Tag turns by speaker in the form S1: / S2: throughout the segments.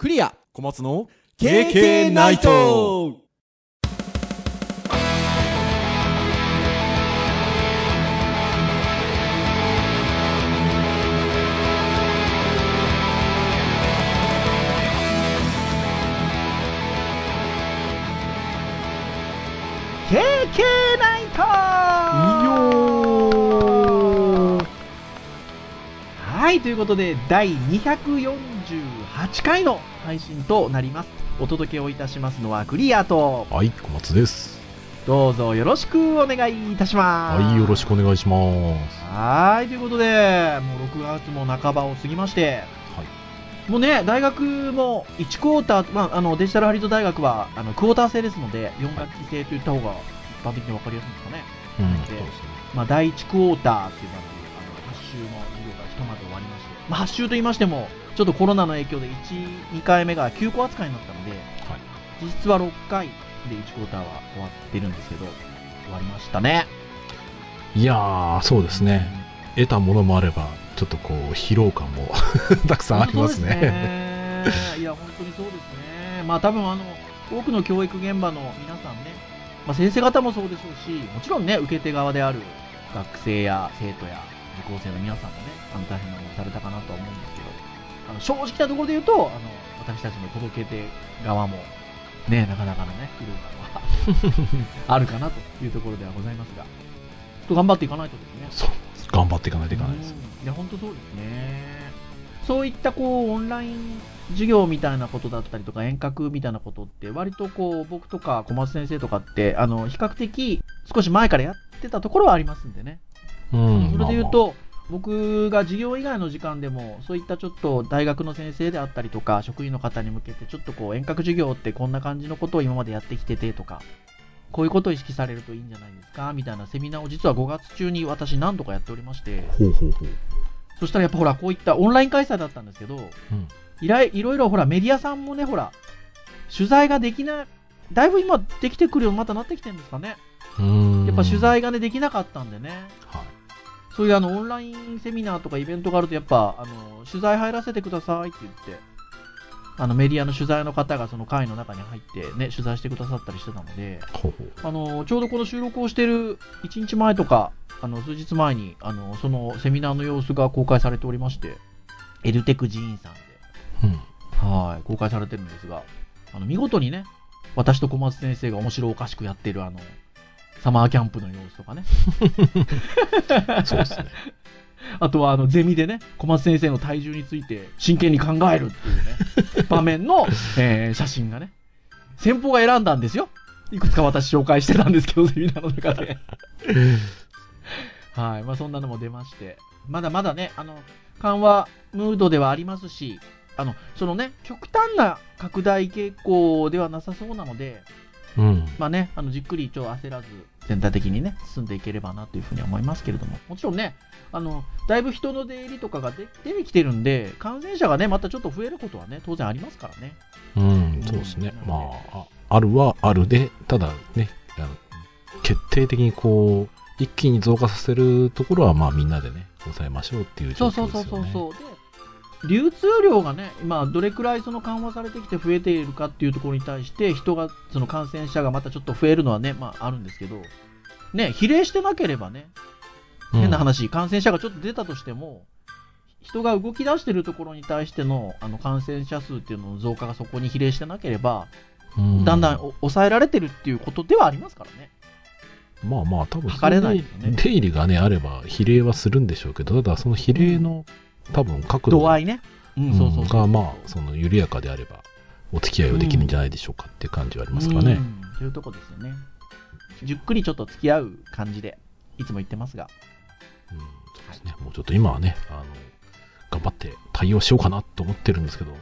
S1: クリア。
S2: 小松の
S1: KK ナイト
S3: はい、ということで、第248回の配信となります。お届けをいたしますのはクリアと、
S2: はい小松です。
S3: どうぞよろしくお願いいたします。
S2: はいよろしくお願いします。
S3: はい、ということで、もう6月も半ばを過ぎまして、もうね、大学も1クォーター、まあ、あのデジタルハリウッド大学はあのクォーター制ですので、4学期制と言った方が一般的に分かりやすいんですかね。
S2: うん
S3: で
S2: ね。
S3: まあ、第1クォーターっていうのは、あの8週の授業がひとまずまあ、8週と言いましても、ちょっとコロナの影響で1、2回目が休校扱いになったので、
S2: はい
S3: 実質は6回で1クォーターは終わってるんですけど、終わりましたね。
S2: いやーそうですね得たものもあればちょっとこう疲労感も たくさんありますね
S3: すねいや、本当にそうですね。まあ、多分あの、多くの教育現場の皆さんね、まあ、先生方もそうでしょうし、もちろんね、受け手側である学生や生徒や受講生の皆さんもね、あの大変な思いされたかなとは思うんですけど、あの正直なところで言うと、あの私たちの届け手側も、ね、なかなかのね、苦労が あるかなというところではございますが、ちょっと頑張っていかないとですね。
S2: そう頑張っていかないといけないです
S3: うんいや、本当そうですね。そういったこう、オンライン授業みたいなことだったりとか、遠隔みたいなことって、割とこう、僕とか小松先生とかって、あの、比較的少し前からやってたところはありますんでね。
S2: うん
S3: それで言うと、僕が授業以外の時間でも、そういったちょっと大学の先生であったりとか、職員の方に向けて、ちょっとこう、遠隔授業ってこんな感じのことを今までやってきててとか、こういうことを意識されるといいんじゃないですかみたいなセミナーを実は5月中に私何度かやっておりまして、
S2: ほうほうほう
S3: そしたらやっぱほら、こういったオンライン開催だったんですけど、
S2: うん
S3: いらいいろいろほら、メディアさんもね、ほら、取材ができない、だいぶ今できてくるようにまたなってきてるんですかね。やっぱ取材がね、できなかったんでね。
S2: はい
S3: そういうあの、オンラインセミナーとかイベントがあると、やっぱ、あの、取材入らせてくださいって言って、あの、メディアの取材の方がその会の中に入ってね、取材してくださったりしてたので、
S2: ほうほう。
S3: あの、ちょうどこの収録をしてる1日前とか、あの、数日前に、あの、そのセミナーの様子が公開されておりまして、エルテク寺院さんで、
S2: うん。
S3: はい、公開されてるんですが、あの、見事にね、私と小松先生が面白おかしくやってる、あの、サマーキャンプの様子とかね、
S2: そうですね
S3: あとは、あの、ゼミでね、小松先生の体重について真剣に考えるっていうね、場面の、えー写真がね、先方が選んだんですよ。いくつか私紹介してたんですけど、ゼミナーの中で。はい。まあ、そんなのも出まして。まだまだね、あの、緩和ムードではありますし、あの、そのね、極端な拡大傾向ではなさそうなので、
S2: うん
S3: まあね、あの、じっくり一応焦らず、全体的にね、進んでいければなというふうには思いますけれども、もちろんね、あの、だいぶ人の出入りとかがで出てきてるんで、感染者がね、またちょっと増えることはね、当然ありますからね。
S2: うんそうですね
S3: うん
S2: まあああるはあるでただねあの決定的にこう一気に増加させるところはまあみんなでね抑えましょうっていう状
S3: そうそう
S2: 況ですよね
S3: そうそうそう。で、流通量がね、今、どれくらいその緩和されてきて増えているかっていうところに対して、人が、その感染者がまたちょっと増えるのはね、まああるんですけど、ね、比例してなければね、
S2: うん
S3: 変な話、感染者がちょっと出たとしても、人が動き出してるところに対してのあの感染者数っていうのの増加がそこに比例してなければ、
S2: うん。
S3: だんだんお抑えられてるっていうことではありますからね。
S2: まあまあ多分
S3: ね。
S2: 出入りがねあれば比例はするんでしょうけどただその比例の多分角度
S3: 度合いね。うん、そうそうそう。
S2: がまあその緩やかであればお付き合いをできるんじゃないでしょうかっていう感じはありますかね、
S3: うんというとこですよね。じっくりちょっと付き合う感じで、いつも言ってますが。
S2: うんそうですねもうちょっと今はねあの頑張って対応しようかなと思ってるんですけど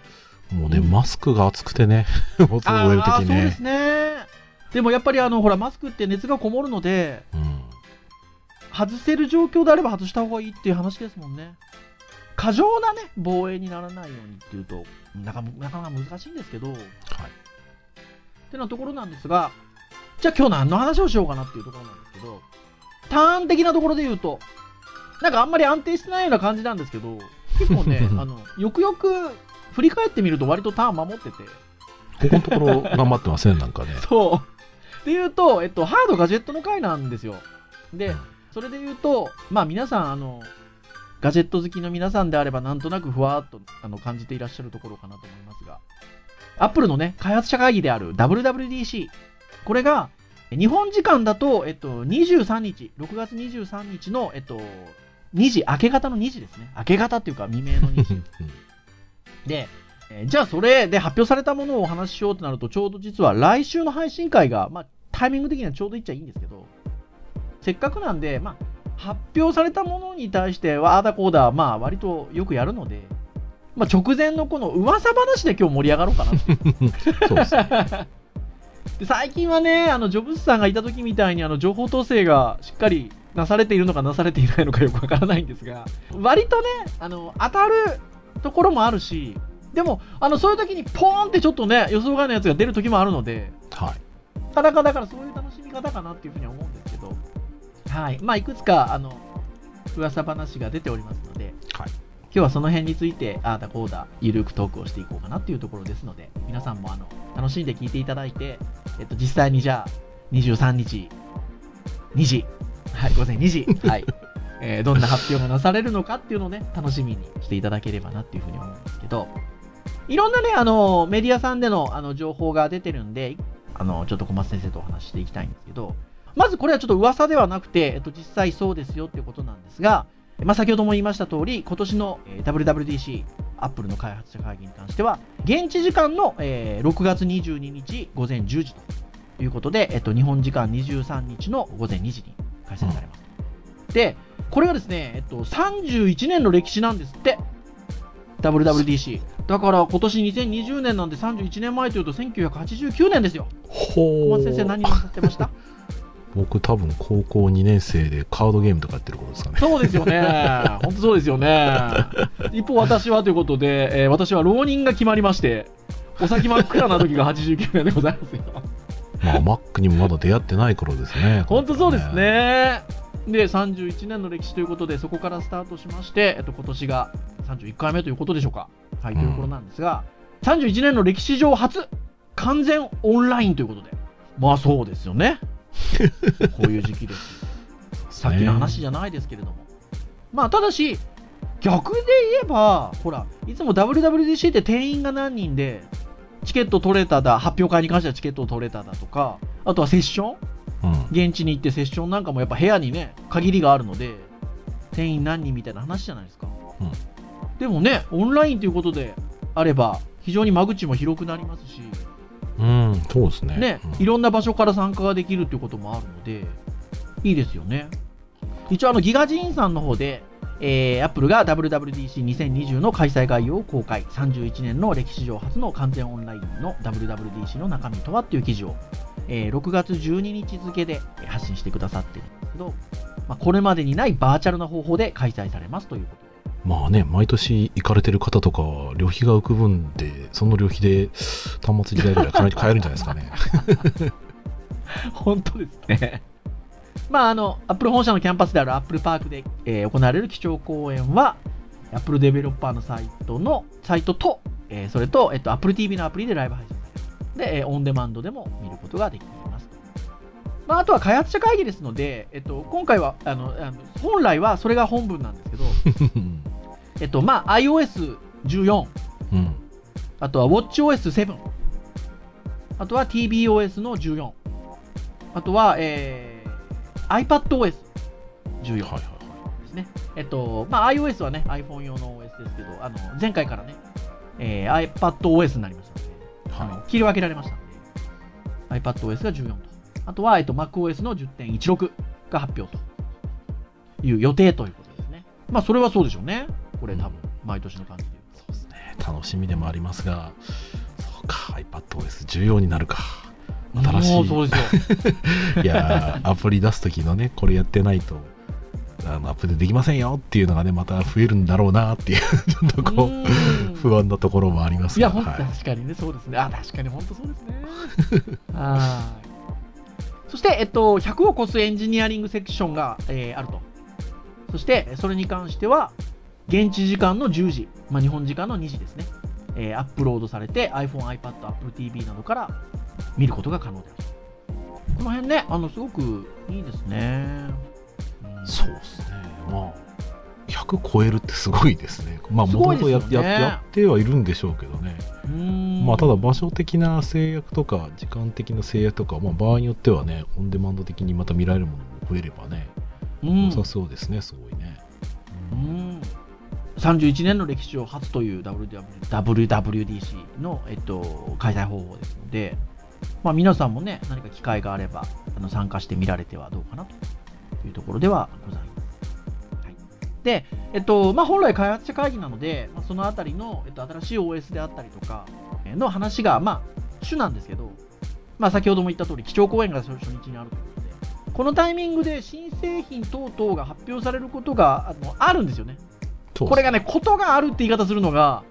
S2: もうね、
S3: うん
S2: マスクが暑くてね 覚える
S3: あそうですね。でもやっぱりあの、ほら、マスクって熱がこもるので、
S2: うん
S3: 外せる状況であれば外した方がいいっていう話ですもんね。過剰なね、防衛にならないようにっていうと、なかなかなか難しいんですけど、
S2: はい
S3: ってなところなんですが、じゃあ今日何の話をしようかなっていうところなんですけど、ターン的なところで言うと、なんかあんまり安定してないような感じなんですけど、結構ね、あの、よくよく振振り返ってみると割とターン守ってて。
S2: ここのところ頑張ってません、なんかね。
S3: そう。で言うと、えっと、ハードガジェットの回なんですよ。で、それで言うと、まあ皆さん、あの、ガジェット好きの皆さんであれば、なんとなくふわーっとあの感じていらっしゃるところかなと思いますが、アップルのね、開発者会議である WWDC、これが、日本時間だと、えっと、23日、6月23日の、えっと、2時、明け方の2時ですね。明け方っていうか未明の2時。で、えーじゃあそれで発表されたものをお話ししようとなると、ちょうど実は来週の配信会が、まあ、タイミング的にはちょうどいっちゃいいんですけど、せっかくなんで、まあ、発表されたものに対しては、ああだこうだ、まあ、割とよくやるので、まあ、直前のこの噂話で今日盛り上がろうかなっていう
S2: そうですね。
S3: で最近はね、あのジョブズさんがいた時みたいにあの情報統制がしっかりなされているのかなされていないのかよくわからないんですが、割とね、あの当たるところもあるし、でも、あのそういう時にポーンってちょっとね、予想外のやつが出る時もあるので、
S2: はい。
S3: なかなかだからそういう楽しみ方かなっていうふうには思うんですけど、はい。まあ、いくつか、あの、噂話が出ておりますので、
S2: はい。
S3: 今日はその辺について、ああだこうだ、ゆるくトークをしていこうかなっていうところですので、皆さんもあの楽しんで聞いていただいて、えっと、実際にじゃあ、23日、2時、はい、午前2時、はい、えーどんな発表がなされるのかっていうのをね、楽しみにしていただければなっていうふうに思うんですけど、いろんなね、あの、メディアさんでのあの情報が出てるんで、あの、ちょっと小松先生とお話ししていきたいんですけど、まずこれはちょっと噂ではなくて、えっと、実際そうですよっていうことなんですが、まあ、先ほども言いました通り、今年のえー WWDC、アップルの開発者会議に関しては、現地時間の、えー6月22日午前10時ということで、えっと、日本時間23日の午前2時に開催されます。で、これがですね、えっと、31年の歴史なんですって、WWDC。だから今年2020年なんで31年前というと1989年ですよ。
S2: ほ
S3: 小松先生何なさってました？
S2: 僕多分高校2年生でカードゲームとかやってる頃ですかね。
S3: そうですよね。本当そうですよね。一方私はということで、えー私は浪人が決まりまして、お先真っ暗な時が89年でございますよ。
S2: まあ、Mac にもまだ出会ってない頃ですね。
S3: 本当そうです。ね。で、31年の歴史ということで、そこからスタートしまして、えっと、今年が31回目ということでしょうか。はい、ということなんですが、31年の歴史上初、完全オンラインということで。まあそうですよね。こういう時期ですよ。さっきの話じゃないですけれども。まあ、ただし、逆で言えば、ほら、いつも WWDC って定員が何人で、チケット取れただ、発表会に関してはチケットを取れただとか、あとはセッション
S2: うん。
S3: 現地に行ってセッションなんかもやっぱ部屋にね、限りがあるので、定員何人みたいな話じゃないですか。
S2: うん
S3: でもね、オンラインということであれば、非常に間口も広くなりますし、
S2: うん、そうですね。
S3: ね、
S2: うん
S3: いろんな場所から参加ができるっていうこともあるので、いいですよね。一応、あの、ギガジーンさんの方で、えー、アップルが WWDC2020 の開催概要を公開。31年の歴史上初の完全オンラインの WWDC の中身とはっていう記事を、えー6月12日付で発信してくださってるんですけど、まあ、これまでにないバーチャルな方法で開催されますということで。
S2: まあね、毎年行かれてる方とかは、旅費が浮く分で、その旅費で端末自体ぐらい買え買えるんじゃないですかね。
S3: 本当ですね。まあ、あの、 Apple 本社のキャンパスである Apple Park で、えー行われる基調講演は、 Apple Developer のサイトの、サイトと、えーそれと、えっと、Apple TV のアプリでライブ配信される。で、えーオンデマンドでも見ることができます。まあ、あとは開発者会議ですので、えっと、今回は、あの、あの本来はそれが本文なんですけど、
S2: う ん
S3: えっと、まあ、iOS14、
S2: うん。
S3: あとは WatchOS7。あとは TBOS の14。あとは、えー、iPadOS14
S2: はいはいは
S3: ですね。えっと、まあ iOS はね、iPhone 用の OS ですけど、あの、前回からね、えー、iPadOS になりましたので、あの
S2: は
S3: 切り分けられましたので、iPadOS が14と。あとは、えっと、MacOS の10.16が発表という予定ということですね。まあ、それはそうでしょうね。これ多分、毎年の感じで言うと。
S2: い。そうですね。楽しみでもありますが、そうか、iPadOS14 になるか。新しい
S3: もうそうですよ。
S2: いやーアプリ出す時のね、これやってないと、あのアップデートできませんよっていうのがね、また増えるんだろうなっていう、ちょっとこう、
S3: うん
S2: 不安なところもあります
S3: いや、
S2: が
S3: ほんと
S2: はい
S3: 確かにね、そうですね。あ、確かに本当そうですね。はい。そして、えっと、100を超すエンジニアリングセクションが、えーあると。そして、それに関しては、現地時間の10時、まあ、日本時間の2時ですね。えーアップロードされて iPhone、iPad、Apple TV などから見ることが可能であると。この辺ね、あのすごくいいですね。ん
S2: そうですね。まあ、100超えるってすごいですね。まあ、
S3: す
S2: もともとやってはいるんでしょうけどね。まあ、ただ場所的な制約とか、時間的な制約とか、まあ、場合によってはね、オンデマンド的にまた見られるものも増えればね、
S3: うん
S2: 良さそうですね、すごいね。
S3: うん31年の歴史上初という WWDC の、えっと、開催方法ですので、まあ、皆さんもね、何か機会があればあの参加してみられてはどうかなというところではございます。はい、で、えっとまあ、本来開発者会議なので、まあ、そのあたりの、えっと、新しい OS であったりとかの話が、まあ、主なんですけど、まあ、先ほども言った通り、基調講演が初日にあるということで、このタイミングで新製品等々が発表されることがあのあるんですよね。これがね、ことがあるって言い方するのが、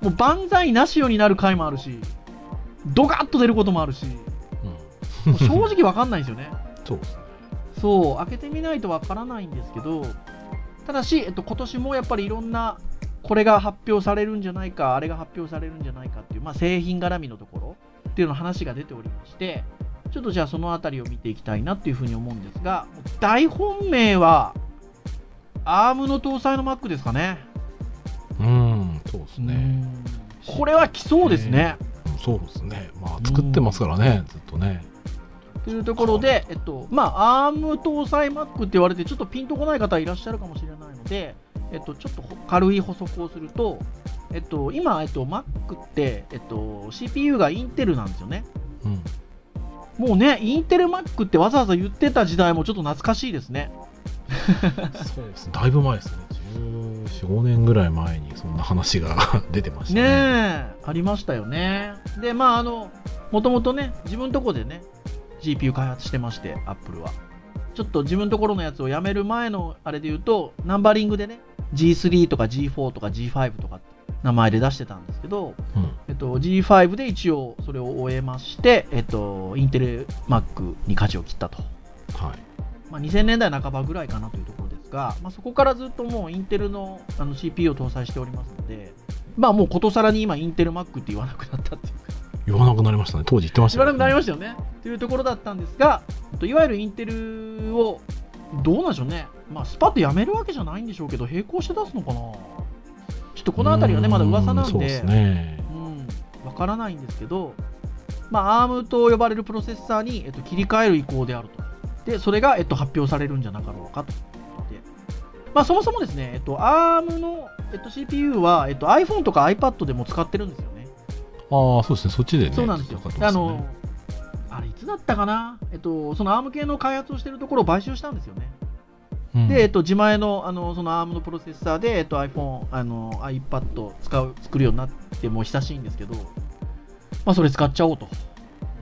S3: もう万歳なしようになる回もあるし、ドカッと出ることもあるし、
S2: うん、
S3: 正直わかんないんですよね。
S2: そう。
S3: そう、開けてみないとわからないんですけど、ただし、えっと、今年もやっぱりいろんな、これが発表されるんじゃないか、あれが発表されるんじゃないかっていう、まあ、製品絡みのところっていうの話が出ておりまして、ちょっとじゃあそのあたりを見ていきたいなっていうふうに思うんですが、大本命は、ARM の搭載の Mac ですかね。
S2: うん、そうですね。
S3: これは来そうですね。
S2: うんそうですね。まあ、作ってますからね、ずっとね。
S3: というところで、えっと、まあ、ARM 搭載 Mac って言われて、ちょっとピンとこない方いらっしゃるかもしれないので、えっと、ちょっとほ軽い補足をすると、えっと、今、えっと、Mac って、えっと、CPU がインテルなんですよね。
S2: うん。
S3: もうね、インテル Mac ってわざわざ言ってた時代もちょっと懐かしいですね。
S2: そうですね。だいぶ前ですね。14、5年ぐらい前にそんな話が 出てました
S3: ね
S2: ね。
S3: え、ありましたよね。で、まあ、あの、もともとね、自分とこでね、GPU 開発してまして、Apple は。ちょっと自分ところのやつをやめる前のあれで言うと、ナンバリングでね、G3 とか G4 とか G5 とか名前で出してたんですけど、
S2: うん。
S3: えっと、G5 で一応それを終えまして、えっと、インテル Mac に舵を切ったと。
S2: はい。
S3: まあ、2000年代半ばぐらいかなというところですが、まあ、そこからずっともうインテルのあの CPU を搭載しておりますので、まあもうことさらに今インテル Mac って言わなくなったっていうか、
S2: 言わなくなりましたね。当時言ってました
S3: 言わなくなりま
S2: し
S3: したよね。というところだったんですが、えっといわゆるインテルを、どうなんでしょうね、まあ、スパッとやめるわけじゃないんでしょうけど、並行して出すのかな。ちょっとこのあたりはね、まだ噂なんで、
S2: そうですね。
S3: うん、わからないんですけど、まあ、ARM と呼ばれるプロセッサーに、えっと、切り替える意向であると。で、それが、えっと、発表されるんじゃなかろうかと。まあ、そもそもですね、えっと、ARM の、えっと、CPU は、えっと、iPhone とか iPad でも使ってるんですよね。
S2: ああ、そうですね。そっちでね。
S3: そうなんですよ。
S2: すね
S3: あの、あれ、いつだったかな？えっと、その ARM 系の開発をしてるところを買収したんですよね。
S2: うん
S3: で、えっと、自前のあのその ARM のプロセッサーで、えっと、iPhone、あの iPad を使う作るようになってもう久しいんですけど、まあ、それ使っちゃおうと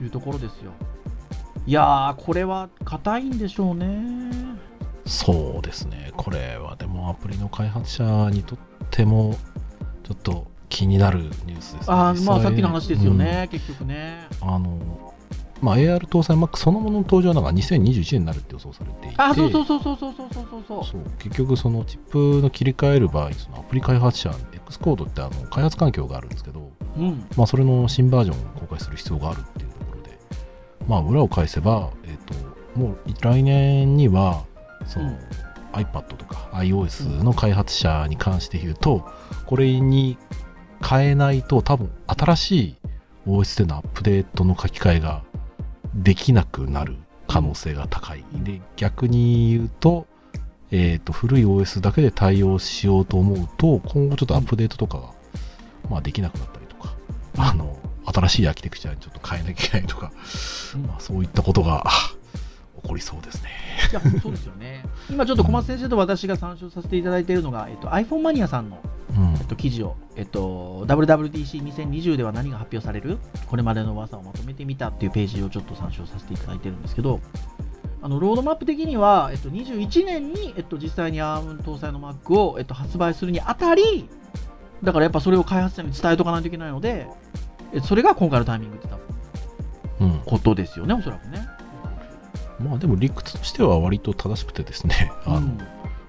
S3: いうところですよ。いやー、これは硬いんでしょうね。
S2: そうですね。これはでもアプリの開発者にとっても、ちょっと気になるニュースですね。
S3: あーまあ、さっきの話ですよね、結局ね。
S2: うんあの、まあ、AR 搭載 Mac そのものの登場はなんか2021年になるって予想されていて、
S3: あ、そうそうそうそうそうそうそう
S2: 結局そのチップの切り替える場合そのアプリ開発者 X コードってあの開発環境があるんですけど、
S3: うん。
S2: まあ、それの新バージョンを公開する必要があるっていうまあ、裏を返せば、えっともう来年にはその、
S3: うん。
S2: iPad とか iOS の開発者に関して言うとこれに変えないと多分新しい OS でのアップデートの書き換えができなくなる可能性が高い。で逆に言うと,、えー、と古い OS だけで対応しようと思うと今後ちょっとアップデートとかが、まあ、できなくなったりとか、あの新しいアーキテクチャにちょっと変えなきゃいけないとか、
S3: うん
S2: まあ、そういったことがあ 起こりそうですね。
S3: いや、そうですよね。今ちょっと小松先生と私が参照させていただいているのが、えっと、iPhone マニアさんの
S2: うん
S3: えっと、記事を、えっと、WWDC2020 では何が発表される？これまでの噂をまとめてみたっていうページをちょっと参照させていただいてるんですけど、あのロードマップ的には、えっと、21年に、えっと、実際に ARM 搭載の Mac を、えっと、発売するにあたり、だからやっぱそれを開発者に伝えとかないといけないので、えそれが今回のタイミングって多分
S2: うん
S3: ことですよね、おそらくね。
S2: まあでも理屈としては割と正しくてですね、あの
S3: うん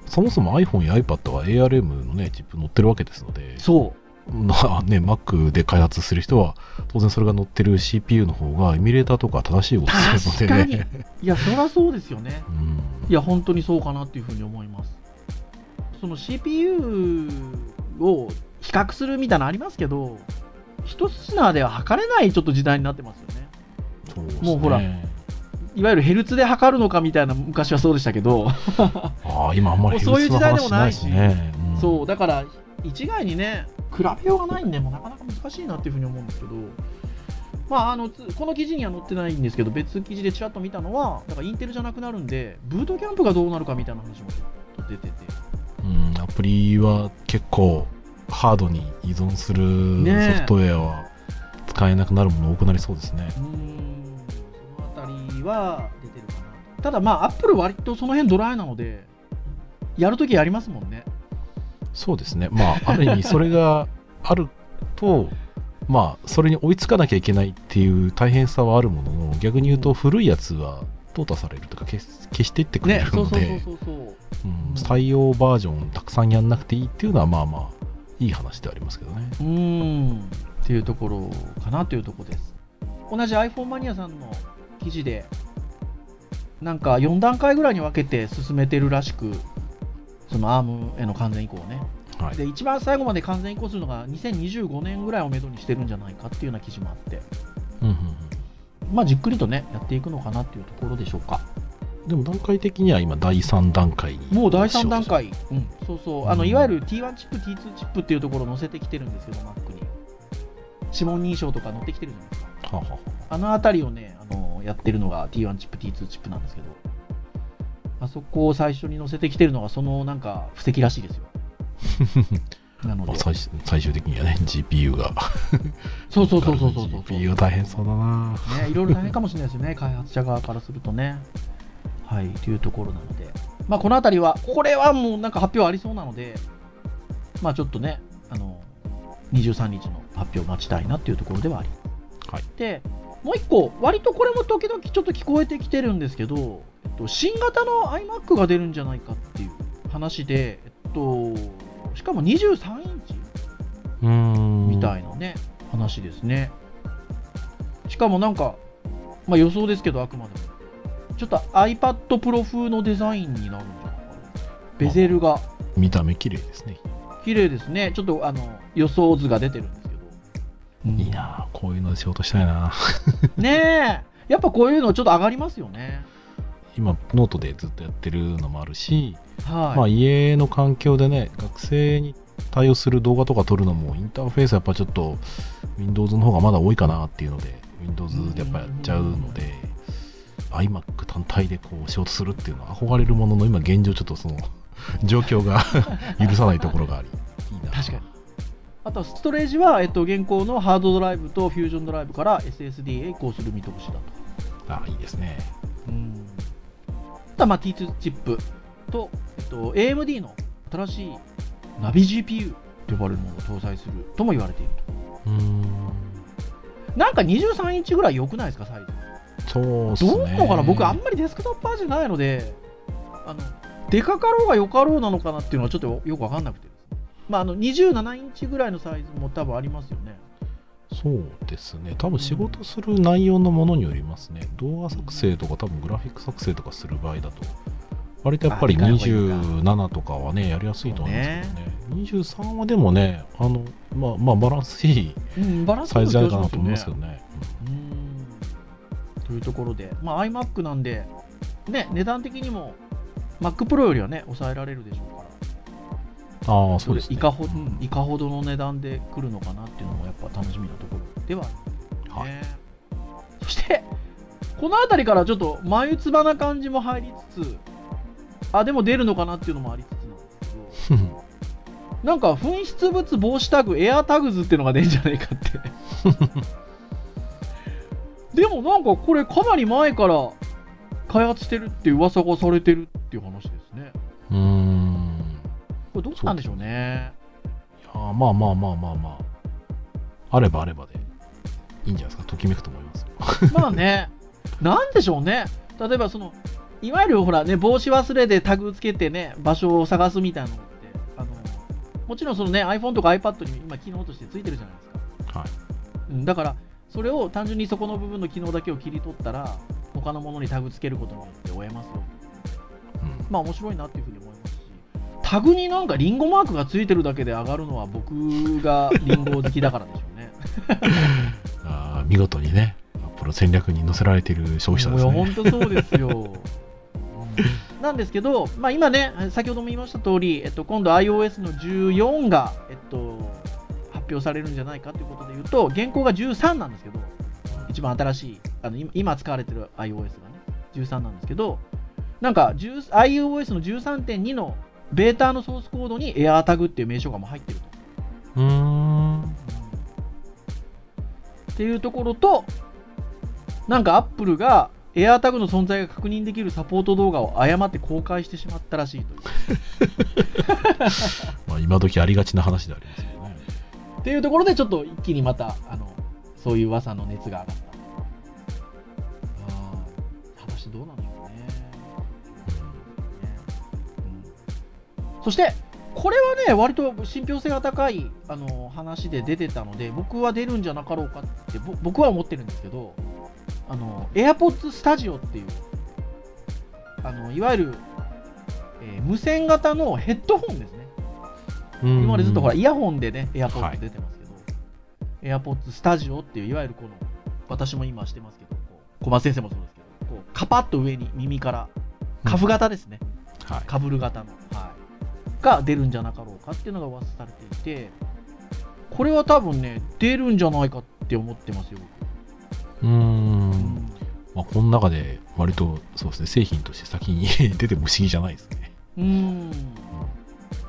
S2: そもそも iPhone や iPad は ARM のね、チップ載ってるわけですので、
S3: そ
S2: まあね、Mac で開発する人は、当然それが乗ってる CPU の方が、エミュレーターとか正しいことするのでね。
S3: いや、そりゃそうですよね。
S2: うん
S3: いや、本当にそうかなっていうふうに思います。その CPU を比較するみたいなのありますけど、一品では測れないちょっと時代になってますよね。
S2: そうね。
S3: もうほらいわゆるヘルツで測るのかみたいな昔はそうでしたけど、
S2: ああ、今あんまりヘルツの話しないし。ね。ん。
S3: そう、だから一概にね、比べようがないんで、もうなかなか難しいなっていうふうに思うんですけど、まあ、あのつこの記事には載ってないんですけど、別記事でちらっと見たのは、だからインテルじゃなくなるんで、ブートキャンプがどうなるかみたいな話も出てて、
S2: うん、アプリは結構ハードに依存するソフトウェアは使えなくなるもの多くなりそうですね。
S3: うーん、そのあたりは出てるかな。ただ、まあ、アップル割とその辺ドライなので、やるときやりますもんね。
S2: そうですね。まあ、ある意味それが あると、まあ、それに追いつかなきゃいけないっていう大変さはあるものの、逆に言うと古いやつは淘汰されるとか消す消していってくれ
S3: ね、
S2: るので、採用バージョンたくさんやんなくていいっていうのは、まあまあ、いい話ではありますけどね。
S3: うーんっていうところかなというところです。同じ iPhone マニアさんの記事で、なんか4段階ぐらいに分けて進めてるらしく、その ARM への完全移行をね。
S2: はい。
S3: で、一番最後まで完全移行するのが2025年ぐらいをめどにしてるんじゃないかっていうような記事もあって、
S2: うんうん
S3: まあじっくりとね、やっていくのかなっていうところでしょうか。
S2: うん、でも段階的には今第3段階に
S3: もう第3段階、うん、そうそう、あの
S2: うん
S3: いわゆる T1 チップ、T2 チップっていうところを載せてきてるんですけど、Mac に。指紋認証とか載ってきてるじゃないですか。
S2: はあはあ。は
S3: あのあたりをね、あのやってるのが T1 チップ、T2 チップなんですけど、あそこを最初に載せてきてるのが、そのなんか布石らしいですよ。なので。
S2: 最終的にはね GPU が。
S3: そうそうそうそうそうそう。
S2: GPU 大変そうだな。
S3: ね、いろいろ大変かもしれないですよね、開発者側からするとね。はい、というところなので、まあ、このあたりは、これはもうなんか発表ありそうなので、まあ、ちょっとね、あの、23日の発表を待ちたいなっていうところではあり。
S2: はい
S3: で、もう一個、割とこれも時々ちょっと聞こえてきてるんですけど、えっと、新型の iMac が出るんじゃないかっていう話で、えっと、しかも23インチみたいなね、話ですね。しかもなんか、まあ予想ですけど、あくまでも。ちょっと iPad Pro 風のデザインになるんじゃないかな。ベゼルが
S2: 見た目綺麗ですね、
S3: 綺麗ですね。ちょっとあの予想図が出てるんですけど。うん
S2: いいなこういうので仕事したいな
S3: ねえ。やっぱこういうのちょっと上がりますよね。
S2: 今ノートでずっとやってるのもあるし、
S3: はい。
S2: まあ家の環境でね学生に対応する動画とか撮るのもインターフェースやっぱちょっと Windows の方がまだ多いかなっていうので Windows でやっぱやっちゃうので iMac 単体でこう仕事するっていうのは憧れるものの今現状ちょっとその 状況が 許さないところがありいいな
S3: 確かに。あとはストレージは、えっと、現行のハードドライブと Fusion Drive から SSD へ移行する見通しだと。
S2: あいいですね
S3: うん。あとはまあ T2 チップと、えっと、AMD の新しいナビ GPU と呼ばれるものを搭載するとも言われている
S2: うーん
S3: と。なんか23インチぐらい良くないですか、サイズ。
S2: そうっすね。
S3: どうなのかな？僕あんまりデスクトップ派じゃないので、あの、でかかろうがよかろうなのかなっていうのはちょっとよくわかんなくて。まあ、あの、27インチぐらいのサイズも多分ありますよね。
S2: そうですね。多分仕事する内容のものによりますね。動画作成とか多分グラフィック作成とかする場合だと。割とやっぱり
S3: あでかい方がいいんだ
S2: 27とかはねやりやすいと思いますけどね。23はでもねあのまあまあバランスいい
S3: うん、バランス
S2: サイズじゃないかな
S3: よ
S2: と思いますけどね。
S3: うんというところで、まあ、iMac なんで、ね、値段的にも Mac Pro よりはね、抑えられるでしょうから、
S2: ああそうですね。
S3: いかほうんいかほどの値段で来るのかなっていうのもやっぱ楽しみなところではある、
S2: はい。
S3: ねそして、この辺りからちょっと眉唾な感じも入りつつ、あ、でも出るのかなっていうのもありつつなんですけど、なんか紛失物防止タグ、エアタグズっていうのが出るんじゃないかって。でもなんかこれかなり前から開発してるって噂がされてるっていう話ですね。
S2: うーん
S3: これどうなんでしょうね。
S2: いやーまあまあまあまあまああればあればでいいんじゃないですかときめくと思います
S3: まあね、なんでしょうね。例えばその、いわゆるほらね、帽子忘れでタグつけてね、場所を探すみたいなのって、あの、もちろんそのね iPhone とか iPad に今機能としてついてるじゃないですか。
S2: はい。
S3: うん、だから、それを単純にそこの部分の機能だけを切り取ったら、他のものにタグつけることによって終えますよ。
S2: うん。
S3: まあ面白いなっていうふうに思いますし、タグになんかリンゴマークがついてるだけで上がるのは僕がリンゴ好きだからでしょうね。
S2: あー見事にね、アップルの戦略に載せられている消費者です
S3: いや、
S2: ね。
S3: 本当そうですよ。うんなんですけど、まあ、今ね、先ほども言いました通り、えっと、今度 iOS の14が、えっと、発表されるんじゃないかということで言うと、現行が13なんですけど、一番新しい、あの今今使われてる iOS がね、13なんですけど、なんか10 iOS の13.2のベータのソースコードに AirTag っていう名称がもう入ってると。
S2: うーん。
S3: っていうところと、なんかアップルが AirTag の存在が確認できるサポート動画を誤って公開してしまったらしいという。
S2: まあ、今時ありがちな話であります。
S3: っていうところでちょっと一気にまたあのそういう噂の熱が上がった。あー果たしてどうなんでしょうね。うん。そしてこれはね割と信憑性が高いあの話で出てたので僕は出るんじゃなかろうかって僕は思ってるんですけどあの AirPods Studio っていうあのいわゆる、えー無線型のヘッドホンですね。今までずっとほらイヤホンでね、
S2: は
S3: AirPods
S2: い
S3: 出てますけど、AirPods Studio っていう、いわゆるこの、私も今してますけど、こう小松先生もそうですけど、こうカパッと上に耳から、カフ型ですね、
S2: はい。
S3: かぶる型の、はい、が出るんじゃなかろうかっていうのが噂されていて、これは多分ね、出るんじゃないかって思ってますよ、
S2: うー。
S3: 僕。うんん
S2: まあ、この中で割とそうですね、製品として先に 出ても不思議じゃないですね。
S3: うん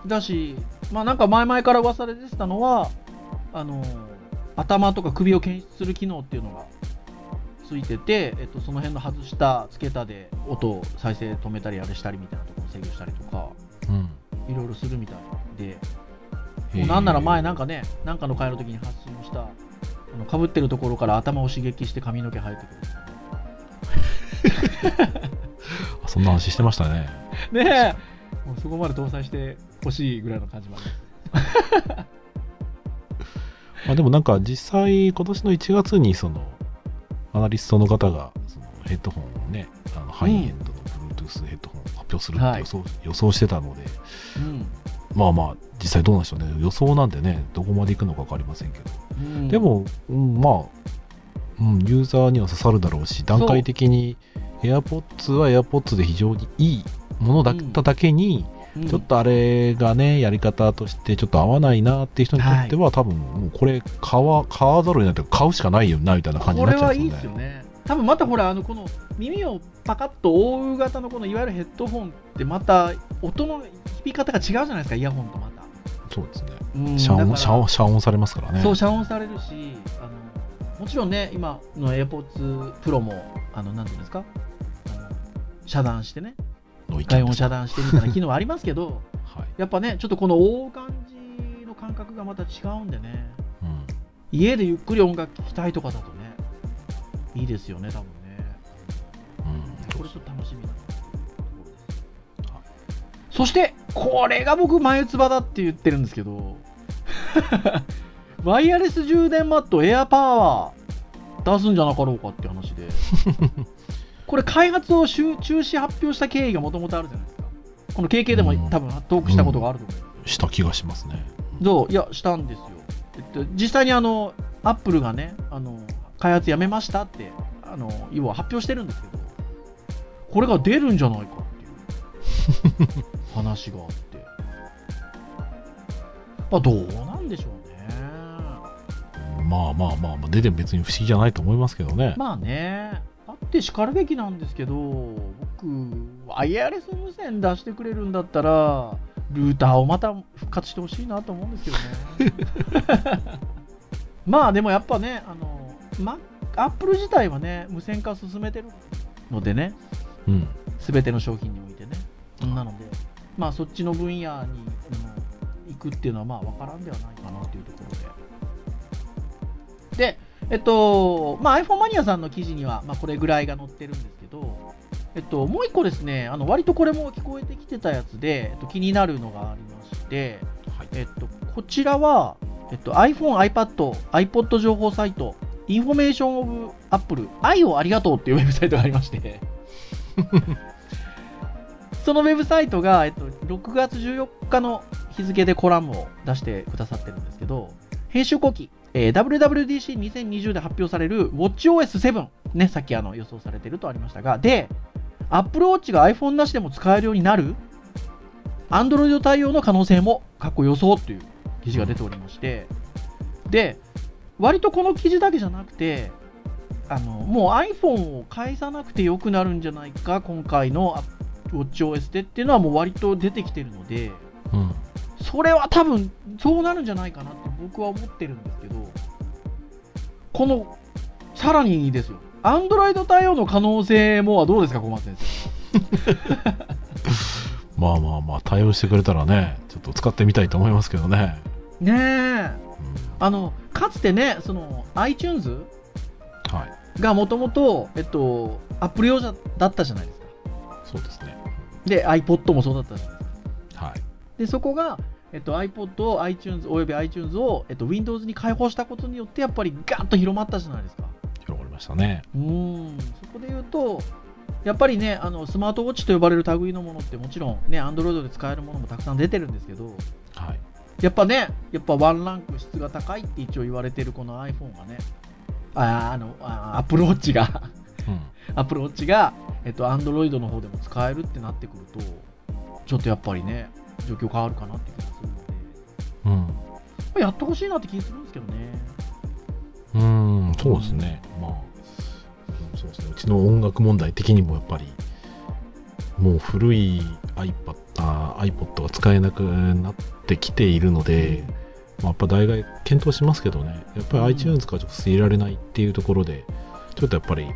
S3: だし、まあなんか前々から噂で出てたのは、あの頭とか首を検出する機能っていうのがついてて、えっと、その辺の外したつけたで音を再生止めたりあれしたりみたいなところを制御したりとか、
S2: うん。
S3: いろいろするみたいで、もうなんなら前なんかね、なんかの会の時に発信をした、あの被ってるところから頭を刺激して髪の毛生えてくる
S2: そんな話してましたね。
S3: ねえ、もうそこまで搭載してほしいぐらいの感じもあります。
S2: まあ、でもなんか実際今年の1月にそのアナリストの方がそのヘッドホンをねあのハイエンドの Bluetooth ヘッドホンを発表するって予想,、予想してたので
S3: うん。
S2: まあまあ実際どうなんでしょうね。予想なんでねどこまでいくのか分かりませんけど、
S3: うん。
S2: でも、うんまあ、うん、ユーザーには刺さるだろうし段階的に AirPods は AirPods で非常にいいものだっただけに、
S3: うん
S2: ちょっとあれがね、やり方としてちょっと合わないなっていう人にとっては、多分もうこれ買わ、買わざるを得ないというか、買うしかないよなみたいな感じ
S3: こ
S2: になっちゃ
S3: れはいい
S2: うんですよね。
S3: ですよね。多分またほら、あのこの耳をパカッと覆う型のこのいわゆるヘッドホンってまた音の響き方が違うじゃないですか、イヤホンとまた。
S2: そうですね。
S3: うん
S2: 遮音、遮音、遮音されますからね。
S3: そう、遮音されるし、あのもちろんね、今の AirPods Pro も、あのなんていうんですか、遮断してね、
S2: の意見
S3: 外音
S2: です
S3: 遮断してみたいな機能ありますけど、
S2: はい。
S3: やっぱね、ちょっとこの覆う感じの感覚がまた違うんでね、
S2: うん。
S3: 家でゆっくり音楽聴きたいとかだとね、いいですよね、多分ね。
S2: うん。
S3: これちょっと楽しみなところです。そして、これが僕、眉唾だって言ってるんですけど、ワイヤレス充電マット、エアパワー出すんじゃなかろうかって話で、これ、開発を中中止発表した経緯がもともとあるじゃないですか。この経験でも
S2: うん
S3: 多分トークしたことがあると思うんですけど
S2: した気がしますね。
S3: そういや、したんですよ。えっと、実際にあの、アップルがね、あの、開発やめましたって、あの、要は発表してるんですけど、これが出るんじゃないかっていう 話があって。まあ、どうなんでしょうね。
S2: まあまあまあ、まあ、出ても別に不思議じゃないと思いますけどね。
S3: まあね、あって叱るべきなんですけど、僕、ワイヤレス無線出してくれるんだったら、ルーターをまた復活してほしいなと思うんですけどね。まあでもやっぱね、あの、ま、アップル自体はね、無線化進めてるのでね、
S2: うん。
S3: すべての商品においてね。なので、まあそっちの分野に行くっていうのはまあ分からんではないかなっていうところで。で、えっと、まあ iPhone マニアさんの記事には、まあこれぐらいが載ってるんですけど、えっと、もう一個ですね、あの割とこれも聞こえてきてたやつで、えっと、気になるのがありまして、
S2: はい。
S3: えっと、こちらは、えっと、iPhone、iPad、iPod 情報サイト、 Information of Apple、i をありがとうっていうウェブサイトがありまして、そのウェブサイトが、えっと、6月14日の日付でコラムを出してくださってるんですけど、編集後記、えー WWDC2020 で発表される WatchOS7、ね、さっきあの予想されてるとありましたが、で、Apple Watch が iPhone なしでも使えるようになる Android 対応の可能性も、過去予想という記事が出ておりまして、で、割とこの記事だけじゃなくて、あのもう iPhone を返さなくてよくなるんじゃないか、今回の WatchOS でっていうのはもう割と出てきてるので、
S2: うん。
S3: それは多分そうなるんじゃないかなって僕は思ってるんですけど、この、さらにですよ、Android 対応の可能性もはどうですか、小松先生。
S2: まあまあまあ、対応してくれたらね、ちょっと使ってみたいと思いますけどね。
S3: ねえ。
S2: うん
S3: あの、かつてね、その iTunes
S2: はい。
S3: がもともと、えっと、アップル用だったじゃないですか。
S2: そうですね。
S3: で、iPod もそうだったじゃないですか。
S2: はい。
S3: で、そこが、えっと、iPod を iTunes および iTunes を、えっと、Windows に開放したことによって、やっぱりガーッと広まったじゃないですか。
S2: 広がりましたね。
S3: うーん、そこで言うと、やっぱりね、あのスマートウォッチと呼ばれる類のものって、もちろんね、Android で使えるものもたくさん出てるんですけど、
S2: はい。
S3: やっぱね、やっぱワンランク質が高いって一応言われてるこの iPhone がね、ああの、あ Apple Watch が、
S2: うん。
S3: Apple Watch が、えっと、Android の方でも使えるってなってくると、ちょっとやっぱりね、状況変わるかなって気がするので、
S2: うん。
S3: まあやってほしいなって気がするんですけどね。
S2: うーん、そうですね。まあ、うんそうですね。うちの音楽問題的にもやっぱり、もう古い iPad、iPod が使えなくなってきているので、まあ、やっぱ大概検討しますけどね、やっぱり
S3: うん
S2: iTunes から直接入れられないっていうところで、ちょっとやっぱり、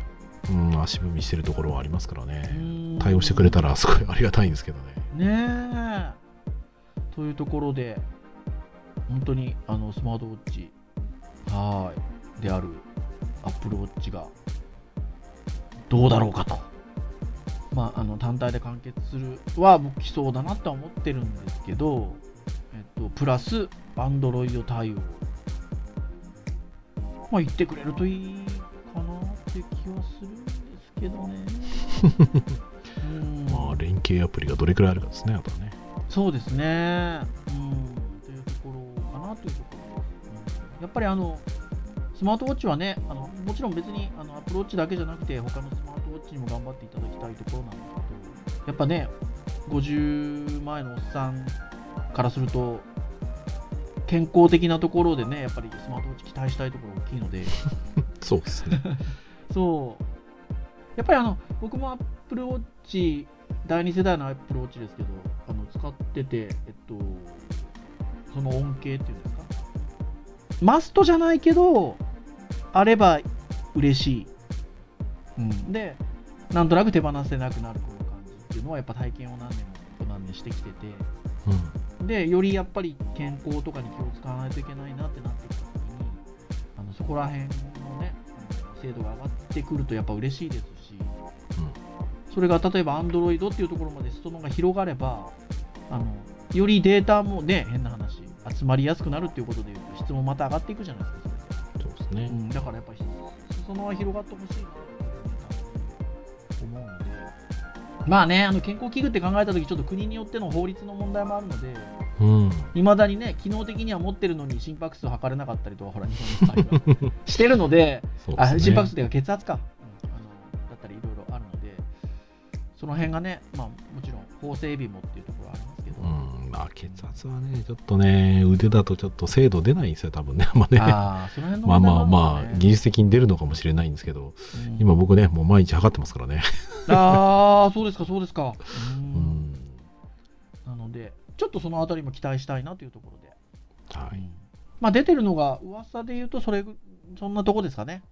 S2: うん、足踏みしてるところはありますからね。対応してくれたらすごいありがたいんですけどね。
S3: ねえ。というところで、本当にあのスマートウォッチ、はーい、である Apple Watch が、どうだろうかと。まあ、あの単体で完結するは僕来そうだなとは思ってるんですけど、えっと、プラス Android 対応。まあ言ってくれるといいかなって気はするんですけどね。うん
S2: まあ、連携アプリがどれくらいあるかですね、あとはね。
S3: そうですね。うん。というところかなというところです。うんやっぱりあの、スマートウォッチはね、あのもちろん別にあの Apple Watch だけじゃなくて、他のスマートウォッチにも頑張っていただきたいところなんですけど、やっぱね、50前のおっさんからすると、健康的なところでね、やっぱりスマートウォッチ期待したいところ大きいので、
S2: そうですね。
S3: そう。やっぱりあの、僕も Apple Watch、第2世代の Apple Watch ですけど、使ってて、えっと、その恩恵っていうんですか？マストじゃないけど、あれば嬉しい。うん。で、なんとなく手放せなくなるこの感じっていうのは、やっぱ体験を何年も何年してきてて、
S2: うん。
S3: で、よりやっぱり健康とかに気を使わないといけないなってなってきたときに、あのそこら辺のね、精度が上がってくるとやっぱ嬉しいですし、それが例えば Android っていうところまで裾野が広がれば、あのよりデータもね、変な話、集まりやすくなるっていうことでいうと、質もまた上がっていくじゃないですか、そ
S2: そうですね。
S3: うん、だからやっぱり裾野は広がってほしいなって思うので、まあね、あの健康器具って考えたとき、ちょっと国によっての法律の問題もあるので、
S2: うん。
S3: いまだにね、機能的には持ってるのに心拍数測れなかったりとか、ほら、日本の場合は してるので、
S2: ね。
S3: 心拍数っていうか血圧か、うんあのだったりいろいろあるので、その辺がね、まあ、もちろん法整備もっていうところま
S2: あ血圧はね、ちょっとね、腕だとちょっと精度出ないんですよ、多分ね。まあね。
S3: ああ、その辺の
S2: まあまあまあ、技術的に出るのかもしれないんですけど、
S3: うん
S2: 今僕ね、もう毎日測ってますからね。
S3: ああ、そうですか、そうですか。う
S2: うんん。
S3: なので、ちょっとそのあたりも期待したいなというところで。
S2: はい。
S3: まあ、出てるのが、噂で言うと、それ、そんなとこですかね。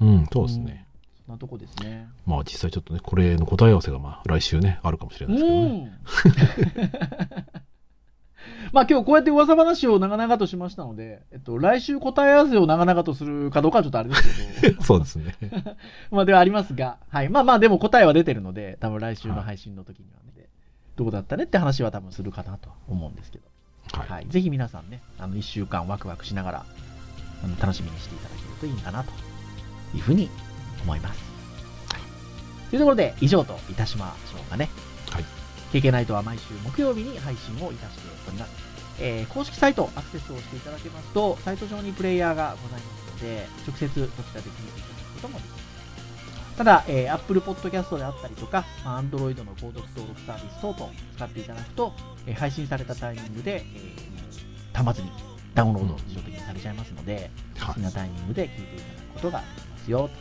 S2: うん、そうですね。
S3: なとこですね。
S2: まあ実際ちょっとね、これの答え合わせがまあ来週ね、あるかもしれないですけどね。
S3: うん。まあ今日こうやって噂話を長々としましたので、えっと、来週答え合わせを長々とするかどうかはちょっとあれですけど、
S2: そうですね。
S3: まあではありますが、はい。まあまあでも答えは出てるので、多分来週の配信の時にはね、どうだったねって話は多分するかなと思うんですけど。
S2: はい。
S3: はい、ぜひ皆さんね、あの1週間ワクワクしながらあの楽しみにしていただけるといいかなというふうに思います。というところで、以上といたしましょうかね。
S2: はい。
S3: KK ナイトは毎週木曜日に配信をいたしております。えー公式サイトアクセスをしていただけますと、サイト上にプレイヤーがございますので、直接そちらで聞いていただくこともできます。ただ、えー Apple Podcast であったりとか、まあ Android の購読登録サービス等々使っていただくと、えー配信されたタイミングで、えー端末にダウンロード自動的にされちゃいますので、
S2: はい
S3: 好きなタイミングで聞いていただくことができますよと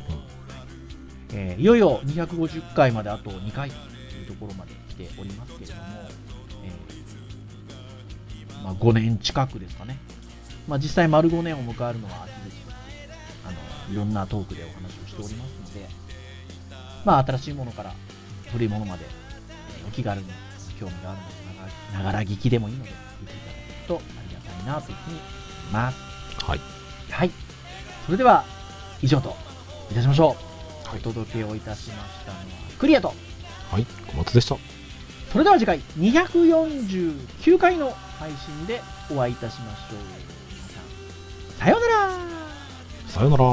S3: とで、えーいよいよ250回まであと2回というところまで来ておりますけれども、えーまあ、5年近くですかね、まあ、実際丸5年を迎えるのは秋口であのいろんなトークでお話をしておりますので、まあ、新しいものから古いものまで、えーお気軽に興味があるのでながら聞きでもいいので聞いていただけるとありがたいなというふうに思います。
S2: はい。
S3: はい。それでは、以上といたしましょう。
S2: はい
S3: お届けをいたしましたのは、クリアと。
S2: はい。小松でした。
S3: それでは次回、249回の配信でお会いいたしましょう。皆さようなら
S2: さよなら。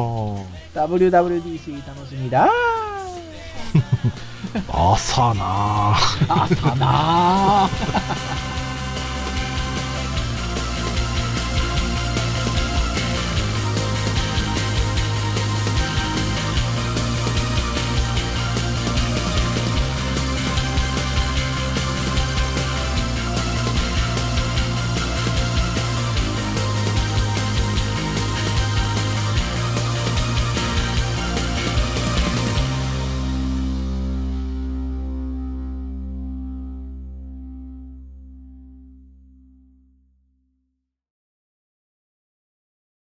S3: WWDC 楽しみだ
S2: 朝なー。
S3: 朝なー